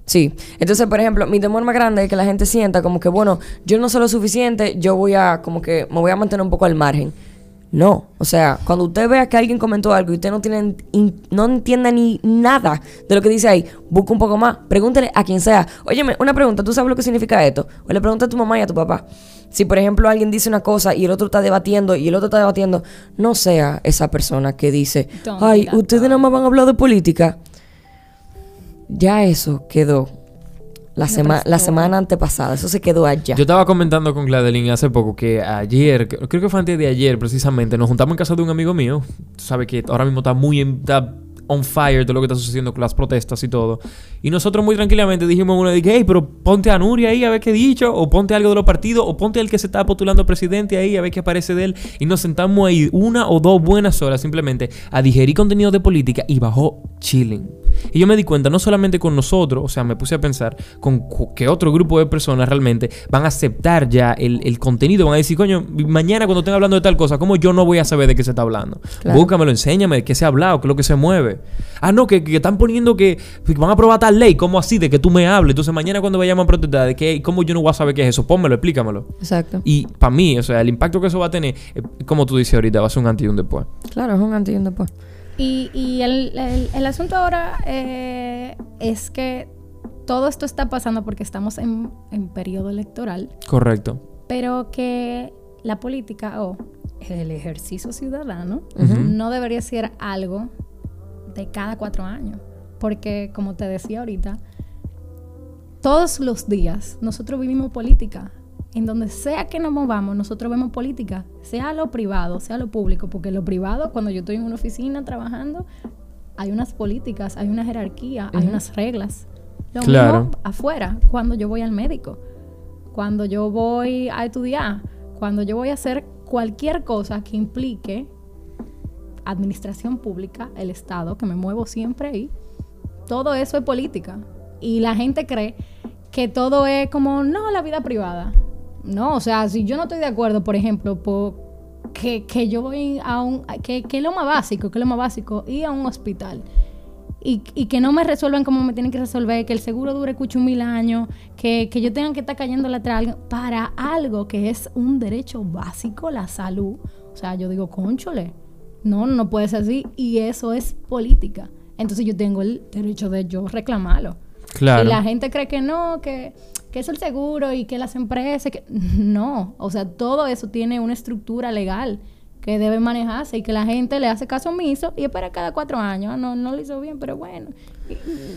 Sí. Entonces, por ejemplo, mi temor más grande es que la gente sienta como que, bueno, yo no sé lo suficiente, yo voy a, como que, me voy a mantener un poco al margen. No. O sea, cuando usted vea que alguien comentó algo y usted no tiene, in- no entiende ni nada de lo que dice ahí, busca un poco más. Pregúntele a quien sea. Óyeme, una pregunta, ¿tú sabes lo que significa esto? O le pregunta a tu mamá y a tu papá. Si, por ejemplo, alguien dice una cosa y el otro está debatiendo y el otro está debatiendo, no sea esa persona que dice, ay, ustedes nada más van a hablar de política. Ya eso quedó la, sema- la semana antepasada. Eso se quedó allá. Yo estaba comentando con Gladeline hace poco que ayer, creo que fue antes de ayer precisamente, nos juntamos en casa de un amigo mío. Tú sabes que ahora mismo está muy en- está on fire todo lo que está sucediendo con las protestas y todo. Y nosotros muy tranquilamente dijimos una de que, hey, pero ponte a Nuria ahí a ver qué he dicho, o ponte algo de los partidos, o ponte al que se está postulando presidente ahí a ver qué aparece de él. Y nos sentamos ahí una o dos buenas horas simplemente a digerir contenido de política y bajó chilling. Y yo me di cuenta, no solamente con nosotros, o sea, me puse a pensar con que otro grupo de personas realmente van a aceptar ya el, el contenido, van a decir, coño, mañana cuando estén hablando de tal cosa, ¿cómo yo no voy a saber de qué se está hablando? Claro. Búscamelo, enséñame de qué se ha hablado, qué es lo que se mueve. Ah, no, que, que están poniendo que, van a aprobar tal ley, ¿cómo así? De que tú me hables. Entonces mañana cuando vayamos a protestar, de que, ¿cómo yo no voy a saber qué es eso? Pónmelo, explícamelo. Exacto. Y para mí, o sea, el impacto que eso va a tener, eh, como tú dices ahorita, va a ser un antes y un después. Claro, es un antes y un después. Y, y el, el- el asunto ahora eh, es que todo esto está pasando porque estamos en, en periodo electoral, Correcto. pero que la política o el ejercicio ciudadano no debería ser algo de cada cuatro años. Porque, como te decía ahorita, todos los días nosotros vivimos política. En donde sea que nos movamos, nosotros vemos política, sea lo privado, sea lo público, porque lo privado, cuando yo estoy en una oficina trabajando, hay unas políticas, hay una jerarquía, hay unas reglas. Lo Claro. mismo afuera, cuando yo voy al médico, cuando yo voy a estudiar, cuando yo voy a hacer cualquier cosa que implique administración pública, el Estado, que me muevo siempre ahí, todo eso es política. Y la gente cree que todo es como, no, la vida privada. No, o sea, si yo no estoy de acuerdo, por ejemplo, por que, que yo voy a un... Que, que es lo más básico, que es lo más básico, ir a un hospital. Y, y que no me resuelvan como me tienen que resolver, que el seguro dure cucho mil años, que, que yo tenga que estar cayendo la para algo que es un derecho básico, la salud. O sea, yo digo, conchole, no, no puede ser así. Y eso es política. Entonces yo tengo el derecho de yo reclamarlo. Claro. Y la gente cree que no, que, que es el seguro y que las empresas, que (laughs) no, o sea, todo eso tiene una estructura legal que debe manejarse y que la gente le hace caso omiso y espera cada cuatro años. Ah, No, no lo hizo bien, pero bueno,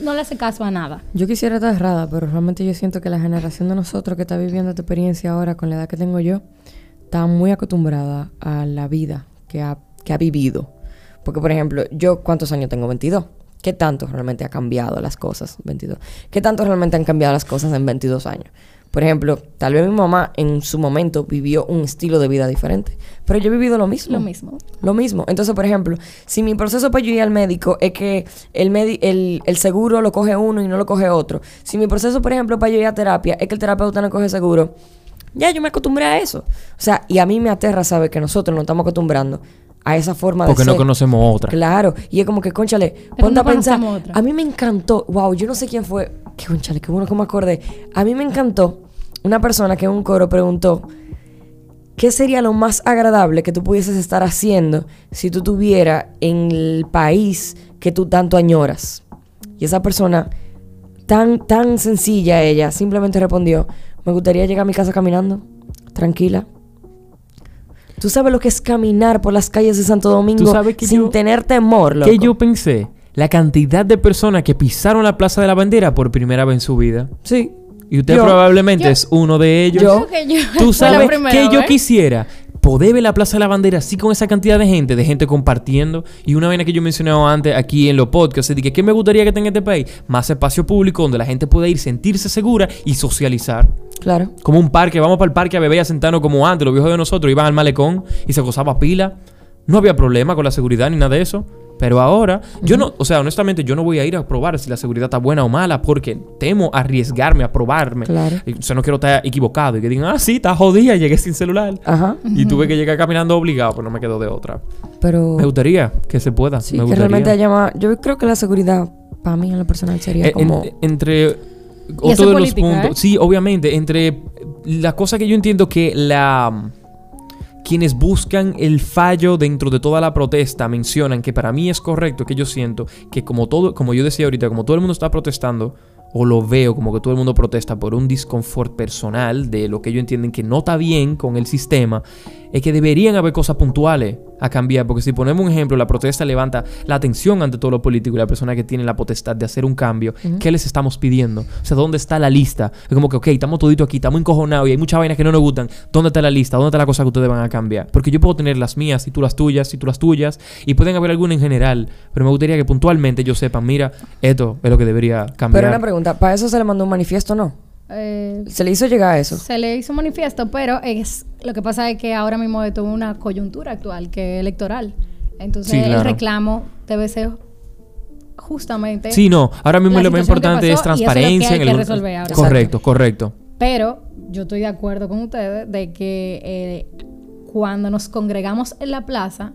no le hace caso a nada. Yo quisiera estar errada, pero realmente yo siento que la generación de nosotros que está viviendo esta experiencia ahora con la edad que tengo yo, está muy acostumbrada a la vida que ha, que ha vivido. Porque, por ejemplo, yo, ¿cuántos años tengo? 22. ¿Qué tanto realmente ha cambiado las cosas? 22. ¿Qué tanto realmente han cambiado las cosas en 22 años? Por ejemplo, tal vez mi mamá en su momento vivió un estilo de vida diferente, pero yo he vivido lo mismo. Lo mismo. Lo mismo. Entonces, por ejemplo, si mi proceso para yo ir al médico es que el, medi- el, el seguro lo coge uno y no lo coge otro. Si mi proceso, por ejemplo, para yo ir a terapia es que el terapeuta no coge seguro, ya yo me acostumbré a eso. O sea, y a mí me aterra saber que nosotros nos estamos acostumbrando a esa forma Porque de no ser. conocemos otra. Claro, y es como que, conchale, Pero ponte no a pensar. otra. A mí me encantó, wow, yo no sé quién fue. Qué conchale, qué bueno que me acordé. A mí me encantó una persona que en un coro preguntó: ¿Qué sería lo más agradable que tú pudieses estar haciendo si tú estuvieras en el país que tú tanto añoras? Y esa persona, tan, tan sencilla ella, simplemente respondió: Me gustaría llegar a mi casa caminando, tranquila. ¿Tú sabes lo que es caminar por las calles de Santo Domingo sabes que sin yo- tener temor, loco? ¿Qué yo pensé? La cantidad de personas que pisaron la Plaza de la Bandera por primera vez en su vida. Sí. Y usted Yo- probablemente yo- es uno de ellos. Yo- que yo Tú sabes que yo quisiera poder ver la Plaza de la Bandera así con esa cantidad de gente, de gente compartiendo. Y una vaina que yo mencionaba antes aquí en los podcasts, de que ¿qué me gustaría que tenga este país? Más espacio público donde la gente pueda ir, sentirse segura y socializar. Claro. Como un parque, vamos para el parque a beber y a sentarnos como antes. Los viejos de nosotros iban al malecón y se gozaba pila. No había problema con la seguridad ni nada de eso. Pero ahora, yo no, o sea, honestamente, yo no voy a ir a probar si la seguridad está buena o mala porque temo arriesgarme a probarme. Claro. O sea, no quiero estar equivocado y que digan, ah, sí, está jodida, (laughs) llegué sin celular. Ajá. Y tuve que llegar caminando obligado, pues no me quedó de otra. Pero Me gustaría que se pueda. sí, me que gustaría. realmente haya más... Yo creo que la seguridad, para mí en lo personal, sería Eh, en- como... entre otro de los puntos. ¿eh? Sí, obviamente. Entre la cosa que yo entiendo que la. Quienes buscan el fallo dentro de toda la protesta mencionan que para mí es correcto, que yo siento que como todo, como yo decía ahorita, como todo el mundo está protestando, o lo veo como que todo el mundo protesta por un disconfort personal de lo que ellos entienden que no está bien con el sistema, es que deberían haber cosas puntuales a cambiar. Porque si ponemos un ejemplo, la protesta levanta la atención ante todo lo político y la persona que tiene la potestad de hacer un cambio, ¿qué les estamos pidiendo? O sea, ¿dónde está la lista? Es como que, ok, estamos todito aquí, estamos encojonados y hay muchas vainas que no nos gustan. ¿Dónde está la lista? ¿Dónde está la cosa que ustedes van a cambiar? Porque yo puedo tener las mías y tú las tuyas y tú las tuyas y pueden haber alguna en general, pero me gustaría que puntualmente ellos sepan, mira, esto es lo que debería cambiar. Pero una pregunta, ¿para eso se le mandó un manifiesto o no? Eh, ¿Se le hizo llegar a eso? se le hizo un manifiesto, pero es lo que pasa es que ahora mismo toda una coyuntura actual que es electoral. Entonces Sí, claro. el reclamo debe ser justamente Sí, no, ahora mismo lo más importante es pasó eso es lo que transparencia. hay en que el- resolver ahora. Correcto, correcto. Pero yo estoy de acuerdo con ustedes de que eh, cuando nos congregamos en la plaza,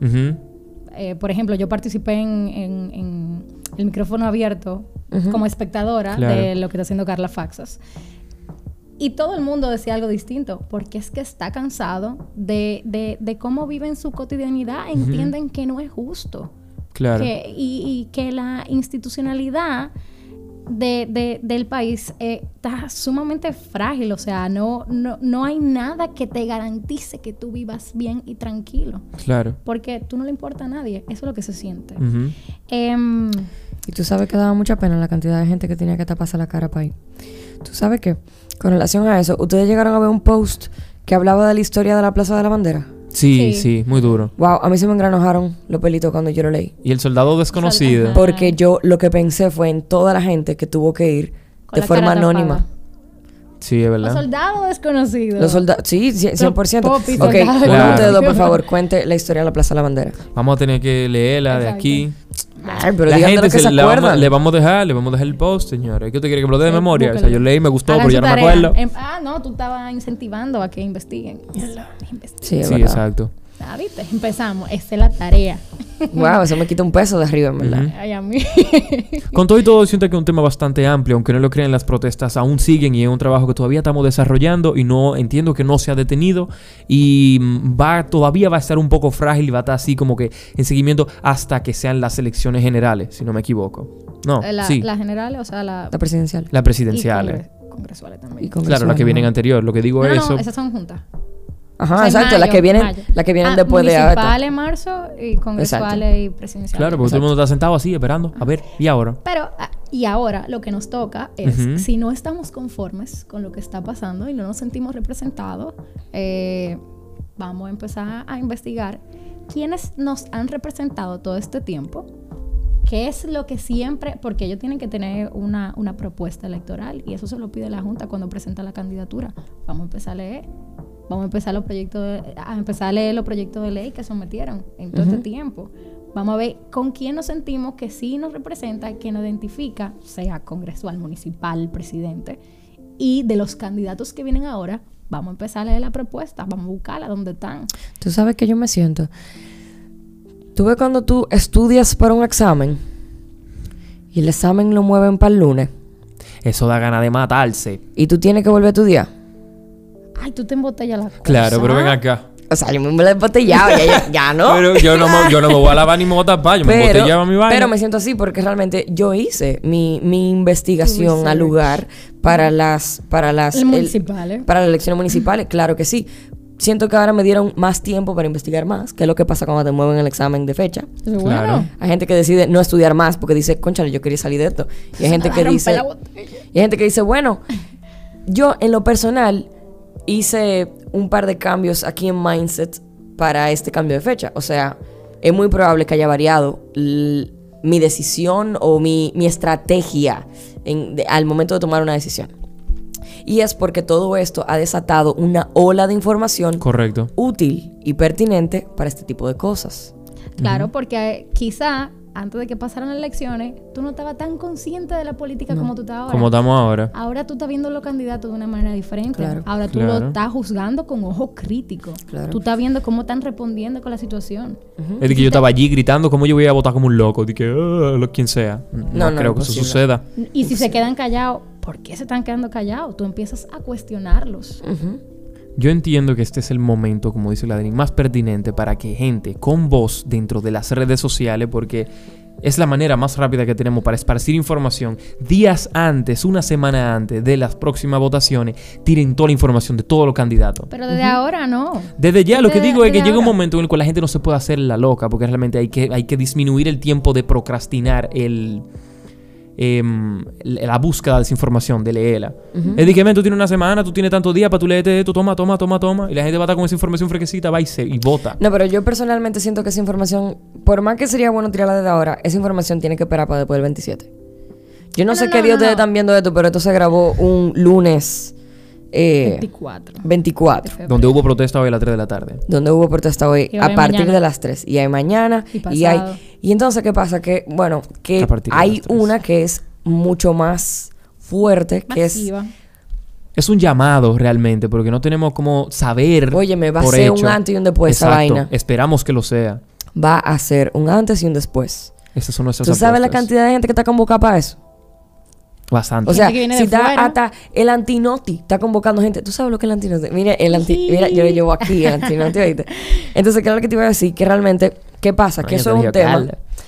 eh, por ejemplo, yo participé en, en- en el micrófono abierto como espectadora Claro. de lo que está haciendo Carla Faxas. Y todo el mundo decía algo distinto, porque es que está cansado de, de- de cómo viven su cotidianidad, entienden que no es justo. Claro. Que- y, y que la institucionalidad de- de- del país eh, está sumamente frágil. O sea, no, no, no hay nada que te garantice que tú vivas bien y tranquilo. Claro. Porque tú no le importa a nadie. Eso es lo que se siente. Em, Y tú sabes que daba mucha pena la cantidad de gente que tenía que taparse la cara para ahí. Tú sabes que, con relación a eso, ustedes llegaron a ver un post que hablaba de la historia de la Plaza de la Bandera. Sí, Sí. sí, muy duro. Wow, a mí se me engranojaron los pelitos cuando yo lo leí. Y el soldado desconocido. Porque yo lo que pensé fue en toda la gente que tuvo que ir con de forma cara tapada. anónima. Sí, es Los verdad. soldados desconocidos. Los soldados, sí, cien- 100%. Popi, ok, uno de ustedes dos, por (laughs) favor, cuente la historia de la Plaza de la Bandera. Vamos a tener que leerla de Exacto. aquí. Ay, pero la gente que se se la vamos- le vamos a dejar, le vamos a dejar el post, señores. ¿Qué usted quiere que me lo dé de Sí, memoria? O sea, yo leí, me gustó, Hagan pero ya no me tarea. acuerdo. Em- ah, no, tú estabas incentivando a que investiguen. Sí, Sí, exacto. Ah, ¿viste? Empezamos. Esa es la tarea. Wow, eso me quita un peso de arriba, en verdad. Ujú. Ay, a mí. (laughs) Con todo y todo, siento que es un tema bastante amplio, aunque no lo crean, las protestas aún siguen y es un trabajo que todavía estamos desarrollando y no entiendo que no se ha detenido y mm, va todavía va a estar un poco frágil y va a estar así como que en seguimiento hasta que sean las elecciones generales, si no me equivoco. No, la, sí, la general, o sea, la. La presidencial. las y congresuales Y también. Claro, las que vienen anterior. Lo que digo No, es no, eso. esas son juntas. Ajá, O sea, exacto, las que vienen, mayo. las que vienen Ah, después de ahora. Municipales en marzo y congresuales y presidenciales. Claro, porque todo el mundo está sentado así esperando. A ver, ¿y ahora? Pero, ah, y ahora lo que nos toca es, Ujú. si no estamos conformes con lo que está pasando y no nos sentimos representados, eh, vamos a empezar a investigar quiénes nos han representado todo este tiempo, qué es lo que siempre, porque ellos tienen que tener una, una propuesta electoral y eso se lo pide la Junta cuando presenta la candidatura. Vamos a empezar a leer. Vamos a empezar los proyectos de- a empezar a leer los proyectos de ley que sometieron en todo este tiempo. Vamos a ver con quién nos sentimos que sí nos representa, que nos identifica, sea congresual, municipal, presidente. Y de los candidatos que vienen ahora, vamos a empezar a leer la propuesta, vamos a buscarla donde están. Tú sabes que yo me siento. Tú ves cuando tú estudias para un examen y el examen lo mueven para el lunes Eso da ganas de matarse. y tú tienes que volver a estudiar. Ay, tú te embotellas la cosa. Claro, pero ven acá. O sea, yo me la he embotellado, ya, ya, ya no. Pero yo no, me, yo no me voy a lavar ni me voy a tapar. Yo me embotellaba mi vaina. pero me siento así porque realmente yo hice mi, mi investigación al lugar para las para las Las el- municipales. para las elecciones municipales, claro que sí. Siento que ahora me dieron más tiempo para investigar más, que es lo que pasa cuando te mueven el examen de fecha. Claro. bueno. Hay gente que decide no estudiar más porque dice, conchale, yo quería salir de esto. Y hay gente que dice, y hay gente que dice, bueno, yo en lo personal hice un par de cambios aquí en Mindset para este cambio de fecha. O sea, es muy probable que haya variado mi decisión o mi, mi estrategia en- de- al momento de tomar una decisión. Y es porque todo esto ha desatado una ola de información Correcto. útil y pertinente para este tipo de cosas. Claro, porque quizá antes de que pasaran las elecciones, tú no estabas tan consciente de la política como tú estás ahora. Como estamos ahora. Ahora tú estás viendo los candidatos de una manera diferente. Claro. Ahora tú Claro. lo estás juzgando con ojo crítico. Claro. Tú estás viendo cómo están respondiendo con la situación. Es de que yo estaba allí gritando cómo yo voy a votar como un loco. De que, "Ah, lo quien sea. No, No, no, creo que eso suceda. Y si se quedan callados, ¿por qué se están quedando callados? Tú empiezas a cuestionarlos. Ujú. Yo entiendo que este es el momento, como dice Ladrín, más pertinente para que gente con voz dentro de las redes sociales, porque es la manera más rápida que tenemos para esparcir información días antes, una semana antes de las próximas votaciones, tiren toda la información de todos los candidatos. Pero desde ahora no. Desde ya, lo que Desde- digo es que llega un momento en el cual la gente no se puede hacer la loca, porque realmente hay que, hay que disminuir el tiempo de procrastinar el, em, la búsqueda de esa información, de leerla. Es decir, que ven, tú tienes una semana, tú tienes tantos días para tú leerte esto, toma, toma, toma, toma, y la gente va a estar con esa información fresquecita, va y, se, y vota. No, pero yo personalmente siento que esa información, por más que sería bueno tirarla desde ahora, esa información tiene que esperar para después del 27. Yo no, No, sé no, qué no, día no, ustedes no. están viendo esto, pero esto se grabó un lunes eh, 24. 24, Donde hubo protesta hoy a las 3 de la tarde. donde hubo protesta hoy a partir mañana. de las 3. Y hay mañana. Y hay, y entonces, ¿qué pasa? Que, bueno, que hay una que es mucho más fuerte, que es... Masiva. Es un llamado realmente, porque no tenemos como saber. Oye, me va a por ser hecho. un antes y un después esa vaina. Esperamos que lo sea. Va a ser un antes y un después. Esas son nuestras ¿Tú sabes la apuestas. cantidad de gente que está convocada para eso? Bastante. O sea, Gente que viene si de está fuera. hasta el antinoti, está convocando gente. ¿Tú sabes lo que es el antinoti? Mira, el anti, mira, yo lo llevo aquí, el antinoti, (laughs) ¿oíste? Entonces, ¿qué es lo que te iba a decir? Que realmente, ¿qué pasa? Que eso es un tema.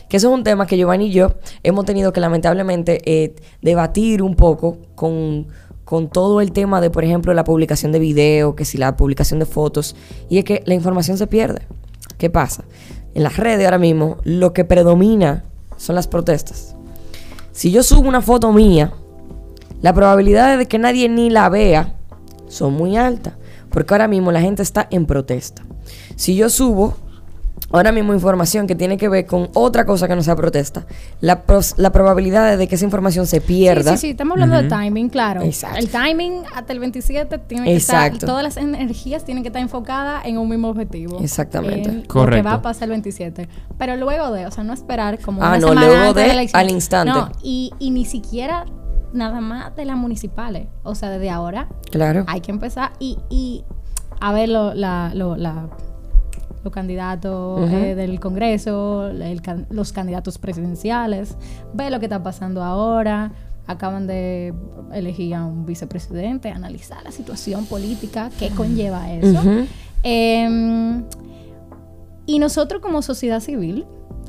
Que eso es un tema que Giovanni y yo hemos tenido que lamentablemente eh, debatir un poco con, con todo el tema de, por ejemplo, la publicación de video, que si la publicación de fotos, y es que la información se pierde. ¿Qué pasa? En las redes ahora mismo lo que predomina son las protestas. Si yo subo una foto mía, la probabilidad de que nadie ni la vea son muy altas. Porque ahora mismo la gente está en protesta. Si yo subo ahora mismo información que tiene que ver con otra cosa que no sea protesta, la, pros- la probabilidad de que esa información se pierda. Sí, sí, sí, estamos hablando de timing, claro. Exacto. El timing hasta el 27 tiene que Exacto. estar, todas las energías tienen que estar enfocadas en un mismo objetivo. Exactamente. En Lo que Correcto. va a pasar el 27. Pero luego de, o sea, no esperar como Ah, una no, semana luego antes de, la elección. al instante. No, y, y ni siquiera nada más de las municipales. O sea, desde ahora Claro. hay que empezar y, y a ver lo- la- lo- la- los candidatos eh, del Congreso, el los candidatos presidenciales, ver lo que está pasando ahora. Acaban de elegir a un vicepresidente, analizar la situación política que conlleva eso. Em, y nosotros como sociedad civil,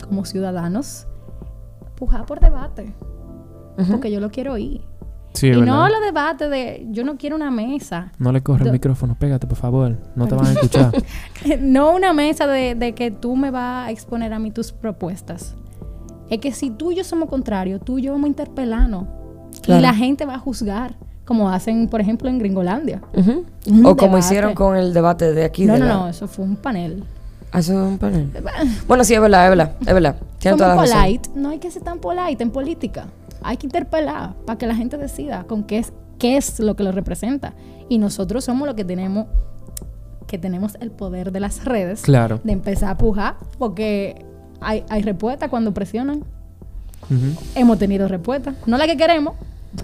como ciudadanos, pujar por debate, porque yo lo quiero oír. Sí, y no los debates de yo no quiero una mesa. No le corre el micrófono, pégate, por favor. No te van a escuchar. (laughs) no una mesa de, de que tú me vas a exponer a mí tus propuestas. Es que si tú y yo somos contrarios, tú y yo vamos a interpelarnos. Claro. Y la gente va a juzgar, como hacen, por ejemplo, en Gringolandia. O como debate. hicieron con el debate de aquí. No, de no, la- no, eso fue un panel. Ah, eso es un panel. (laughs) Bueno, sí, es verdad, es verdad. Es verdad. Tiene Somos toda la razón. polite. No hay que ser tan polite en política. Hay que interpelar para que la gente decida con qué es, qué es lo que lo representa. Y nosotros somos los que tenemos que tenemos el poder de las redes Claro. de empezar a pujar porque hay, hay respuesta cuando presionan. Hemos tenido respuesta. No la que queremos,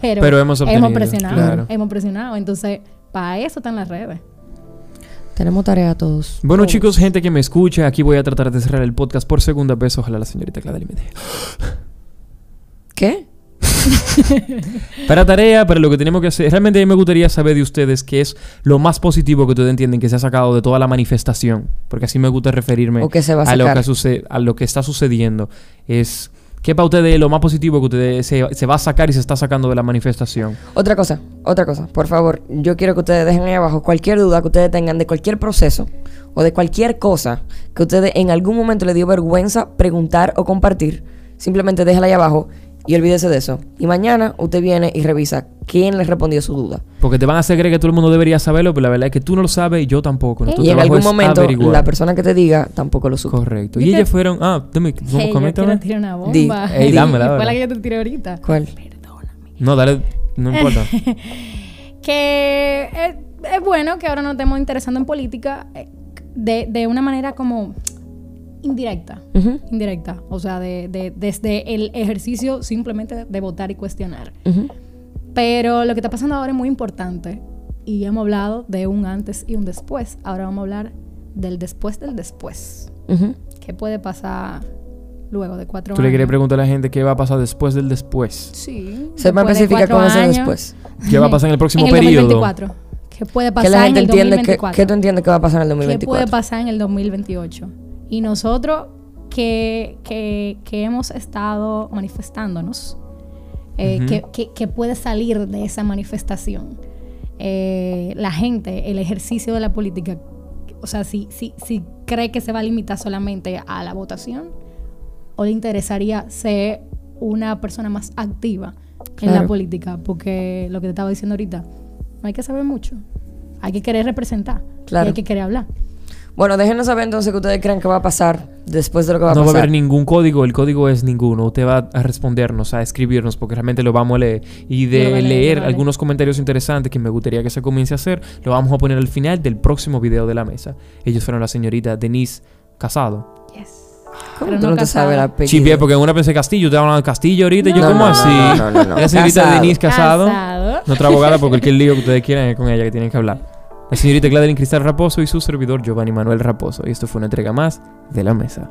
pero, Pero hemos obtenido, presionado. claro. Hemos presionado. Entonces, para eso están las redes. Tenemos tarea todos. Bueno, Todos. chicos, gente que me escucha, aquí voy a tratar de cerrar el podcast por segunda vez. Ojalá la señorita Clara me deje. ¿Qué? (laughs) para tarea, para lo que tenemos que hacer. Realmente a mí me gustaría saber de ustedes qué es lo más positivo que ustedes entienden que se ha sacado de toda la manifestación. Porque así me gusta referirme O que se va a lo que, suce- a lo que está sucediendo. Es qué para ustedes es lo más positivo que ustedes se, se va a sacar y se está sacando de la manifestación. Otra cosa, otra cosa. Por favor, yo quiero que ustedes dejen ahí abajo cualquier duda que ustedes tengan de cualquier proceso o de cualquier cosa que ustedes en algún momento les dio vergüenza preguntar o compartir. Simplemente déjala ahí abajo y olvídese de eso. Y mañana usted viene y revisa quién les respondió su duda. Porque te van a hacer creer que todo el mundo debería saberlo, pero la verdad es que tú no lo sabes y yo tampoco. Y en algún es momento averiguar. la persona que te diga tampoco lo supo. Correcto. Yo Y te- ellas fueron... Ah, dame, ¿cómo Hey, yo coméntame? quiero tirar una bomba. Di. Ey, dámela, Y Fue dámela. la que yo te tiré ahorita. ¿Cuál? No, dale... No (laughs) importa. que es, es bueno que ahora nos estemos interesando en política eh, de, de una manera como indirecta. Indirecta. O sea, de, de- desde el ejercicio simplemente de, votar y cuestionar. Pero lo que está pasando ahora es muy importante. Y hemos hablado de un antes y un después. Ahora vamos a hablar del después del después. ¿Qué puede pasar luego de cuatro Tú años? le quieres preguntar a la gente qué va a pasar después del después. Sí. Ser más específica con ese después. ¿Qué va a pasar en el próximo en el periodo? 2024. ¿Qué puede pasar la gente en el entiende que, 2024? ¿Qué tú entiendes que va a pasar en el ¿Qué 2024? puede pasar en el 2028? Y nosotros que, que, que hemos estado manifestándonos, eh, Ujú. que, que- que puede salir de esa manifestación? Eh, la gente, el ejercicio de la política, o sea, si, si, si cree que se va a limitar solamente a la votación, o le interesaría ser una persona más activa en la política, porque lo que te estaba diciendo ahorita, no hay que saber mucho, hay que querer representar, y hay que querer hablar. Bueno, déjenos saber entonces qué ustedes creen que va a pasar después de lo que va a no va a pasar. haber ningún código, el código es ninguno. Usted va a respondernos, a escribirnos, porque realmente lo vamos a leer. Y Yo de a leer, yo a algunos comentarios interesantes que me gustaría que se comience a hacer, lo vamos a poner al final del próximo video de la mesa. Ellos fueron la señorita Denise Casado. ¿Cómo Pero tú no no te sabes el apellido? Chipe, porque en una pensé Castillo, te hablando de Castillo ahorita. y yo, No, ¿cómo no, así? no, no, no. La señorita Casado. Denise Casado. Casado. Nuestra abogada, porque cualquier (laughs) lío que ustedes quieran es con ella que tienen que hablar. La señorita Gladeline Cristal Raposo y su servidor Giovanni Manuel Raposo. Y esto fue una entrega más de la mesa.